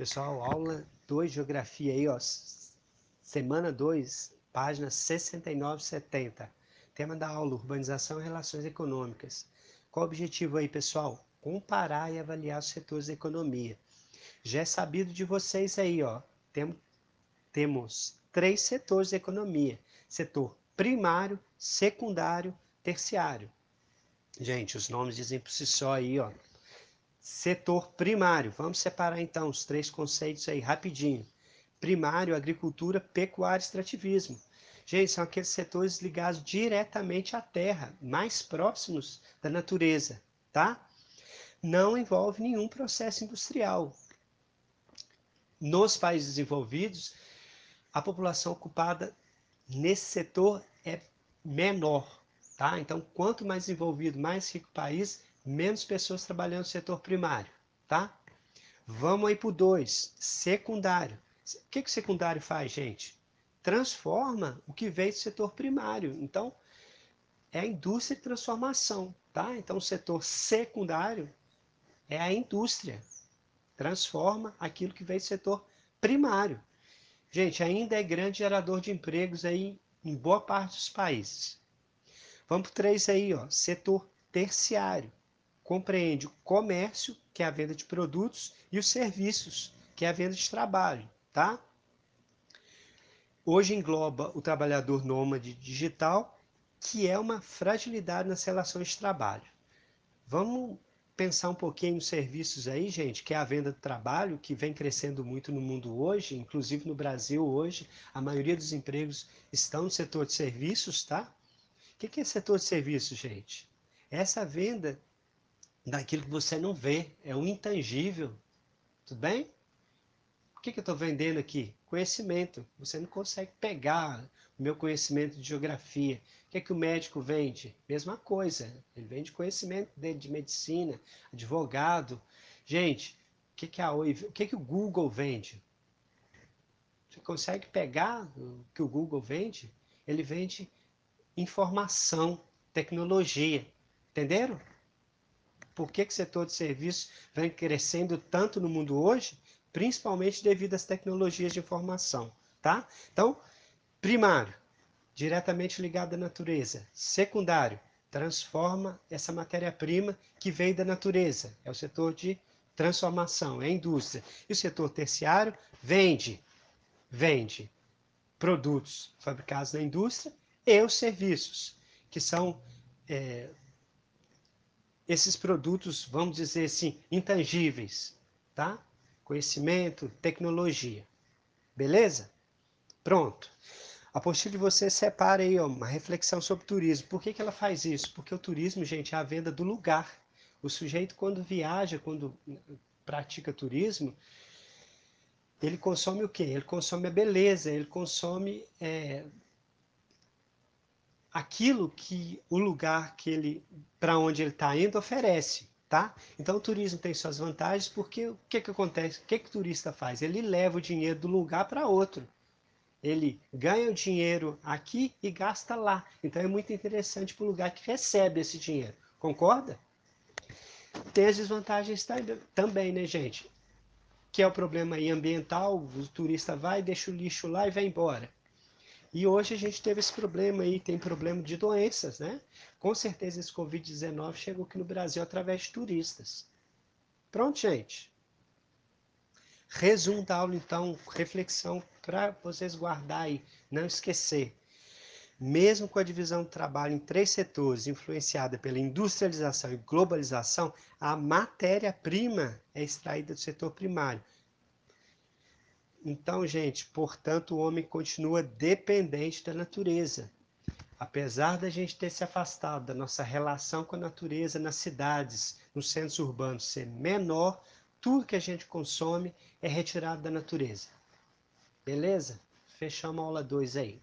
Pessoal, aula 2 Geografia aí, ó. Semana 2, página 69 70. Tema da aula: Urbanização e Relações Econômicas. Qual o objetivo aí, pessoal? Comparar e avaliar os setores da economia. Já é sabido de vocês aí, ó. Tem, temos três setores da economia: setor primário, secundário, terciário. Gente, os nomes dizem por si só aí, ó. Setor primário. Vamos separar então os três conceitos aí rapidinho. Primário, agricultura, pecuária extrativismo. Gente, são aqueles setores ligados diretamente à terra, mais próximos da natureza, tá? Não envolve nenhum processo industrial. Nos países desenvolvidos, a população ocupada nesse setor é menor, tá? Então, quanto mais desenvolvido, mais rico o país, menos pessoas trabalhando no setor primário, tá? Vamos aí para o 2, secundário. O que, que o secundário faz, gente? Transforma o que veio do setor primário. Então, é a indústria de transformação, tá? Então, o setor secundário é a indústria. Transforma aquilo que veio do setor primário. Gente, ainda é grande gerador de empregos aí em boa parte dos países. Vamos para o 3 aí, ó, setor terciário compreende o comércio, que é a venda de produtos, e os serviços, que é a venda de trabalho, tá? Hoje engloba o trabalhador nômade digital, que é uma fragilidade nas relações de trabalho. Vamos pensar um pouquinho nos serviços aí, gente, que é a venda do trabalho, que vem crescendo muito no mundo hoje, inclusive no Brasil hoje, a maioria dos empregos estão no setor de serviços, tá? O que é setor de serviços, gente? Essa venda daquilo que você não vê, é o intangível. Tudo bem? O que, que eu estou vendendo aqui? Conhecimento. Você não consegue pegar o meu conhecimento de geografia. O que, é que o médico vende? Mesma coisa. Ele vende conhecimento dele de medicina, advogado. Gente, o que, que, a Oi, o, que, que o Google vende? Você consegue pegar o que o Google vende? Ele vende informação, tecnologia. Entenderam? Por que, que o setor de serviços vem crescendo tanto no mundo hoje, principalmente devido às tecnologias de informação, tá? Então, primário, diretamente ligado à natureza. Secundário, transforma essa matéria-prima que veio da natureza. É o setor de transformação, é a indústria. E o setor terciário vende, vende produtos fabricados na indústria e os serviços, que são é, esses produtos, vamos dizer assim, intangíveis, tá? Conhecimento, tecnologia. Beleza? Pronto. A apostila de você separa aí ó, uma reflexão sobre turismo. Por que, que ela faz isso? Porque o turismo, gente, é a venda do lugar. O sujeito, quando viaja, quando pratica turismo, ele consome o quê? Ele consome a beleza, ele consome é, aquilo que o lugar que ele para onde ele está indo oferece, tá? Então o turismo tem suas vantagens porque o que que acontece? O que que o turista faz? Ele leva o dinheiro do lugar para outro. Ele ganha o dinheiro aqui e gasta lá. Então é muito interessante para o lugar que recebe esse dinheiro. Concorda? Tem as desvantagens também, né, gente? Que é o problema ambiental, o turista vai, deixa o lixo lá e vai embora. E hoje a gente teve esse problema aí, tem problema de doenças, né? Com certeza esse Covid-19 chegou aqui no Brasil através de turistas. Pronto, gente. Resumo da aula, então, reflexão para vocês guardar aí, não esquecer. Mesmo com a divisão do trabalho em três setores, influenciada pela industrialização e globalização, a matéria-prima é extraída do setor primário, então, gente, portanto, o homem continua dependente da natureza. Apesar da gente ter se afastado da nossa relação com a natureza nas cidades, nos centros urbanos ser menor, tudo que a gente consome é retirado da natureza. Beleza? Fechamos a aula 2 aí.